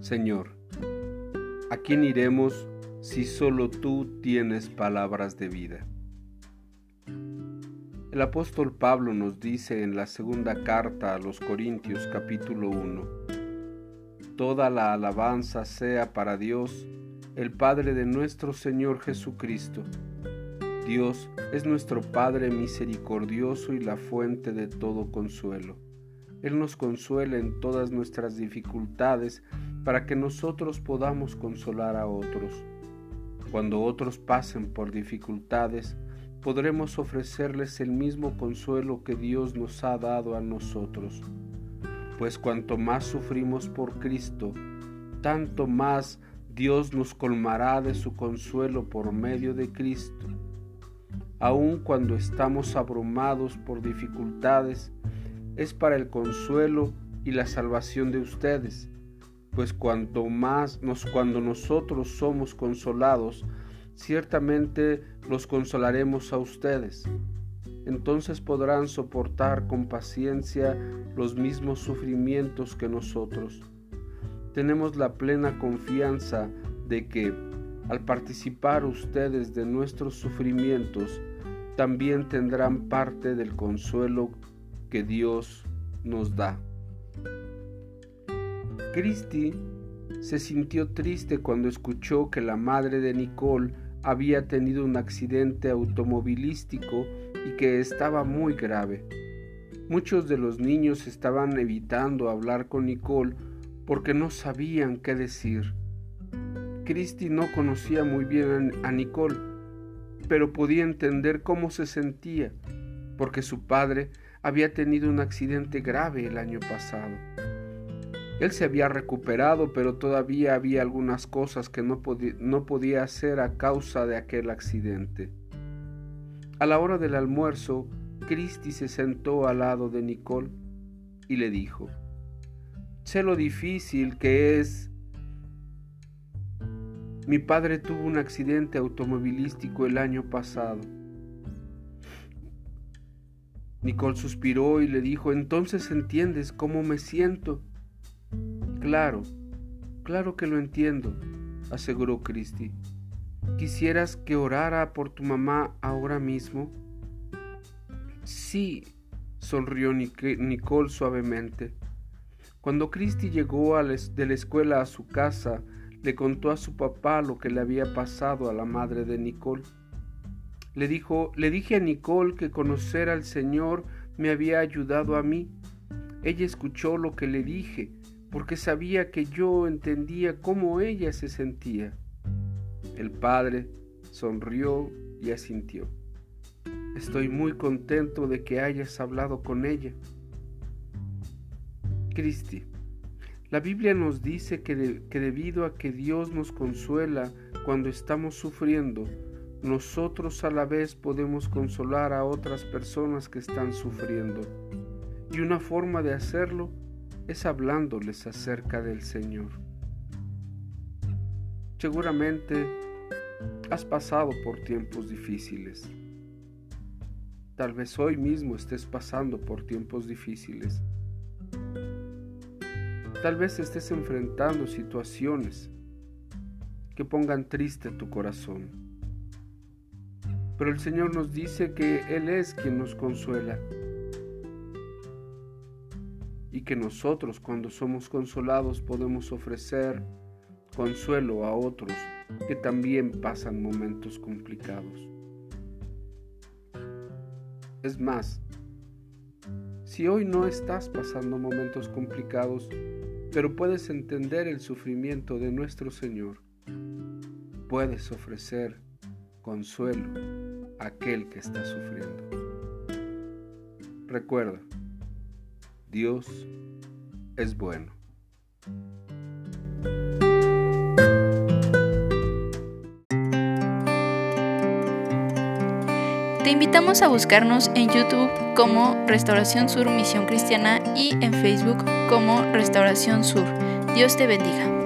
Señor, ¿a quién iremos si solo tú tienes palabras de vida? El apóstol Pablo nos dice en la segunda carta a los Corintios capítulo 1, Toda la alabanza sea para Dios, el Padre de nuestro Señor Jesucristo. Dios es nuestro Padre misericordioso y la fuente de todo consuelo. Él nos consuela en todas nuestras dificultades para que nosotros podamos consolar a otros. Cuando otros pasen por dificultades, podremos ofrecerles el mismo consuelo que Dios nos ha dado a nosotros. Pues cuanto más sufrimos por Cristo, tanto más Dios nos colmará de su consuelo por medio de Cristo. Aun cuando estamos abrumados por dificultades, es para el consuelo y la salvación de ustedes, pues cuanto más nos cuando nosotros somos consolados, ciertamente los consolaremos a ustedes. Entonces podrán soportar con paciencia los mismos sufrimientos que nosotros. Tenemos la plena confianza de que, al participar ustedes de nuestros sufrimientos, también tendrán parte del consuelo que Dios nos da. Cristi se sintió triste cuando escuchó que la madre de Nicole había tenido un accidente automovilístico y que estaba muy grave. Muchos de los niños estaban evitando hablar con Nicole porque no sabían qué decir. Christy no conocía muy bien a Nicole, pero podía entender cómo se sentía, porque su padre había tenido un accidente grave el año pasado. Él se había recuperado, pero todavía había algunas cosas que no, podía hacer a causa de aquel accidente. A la hora del almuerzo, Christy se sentó al lado de Nicole y le dijo, sé lo difícil que es. Mi padre tuvo un accidente automovilístico el año pasado. Nicole suspiró y le dijo, entonces entiendes cómo me siento. Claro, claro que lo entiendo, aseguró Christie. ¿Quisieras que orara por tu mamá ahora mismo? Sí, sonrió Nicole suavemente. Cuando Christie llegó de la escuela a su casa, le contó a su papá lo que le había pasado a la madre de Nicole. Le dijo, le dije a Nicole que conocer al Señor me había ayudado a mí. Ella escuchó lo que le dije porque sabía que yo entendía cómo ella se sentía. El padre sonrió y asintió. Estoy muy contento de que hayas hablado con ella. Cristi, la Biblia nos dice que, que debido a que Dios nos consuela cuando estamos sufriendo, nosotros a la vez podemos consolar a otras personas que están sufriendo. Y una forma de hacerlo es hablándoles acerca del Señor. Seguramente has pasado por tiempos difíciles. Tal vez hoy mismo estés pasando por tiempos difíciles. Tal vez estés enfrentando situaciones que pongan triste tu corazón. Pero el Señor nos dice que Él es quien nos consuela y que nosotros cuando somos consolados podemos ofrecer consuelo a otros que también pasan momentos complicados. Es más, si hoy no estás pasando momentos complicados, pero puedes entender el sufrimiento de nuestro Señor, puedes ofrecer consuelo aquel que está sufriendo. Recuerda, Dios es bueno. Te invitamos a buscarnos en YouTube como Restauración Sur Misión Cristiana y en Facebook como Restauración Sur. Dios te bendiga.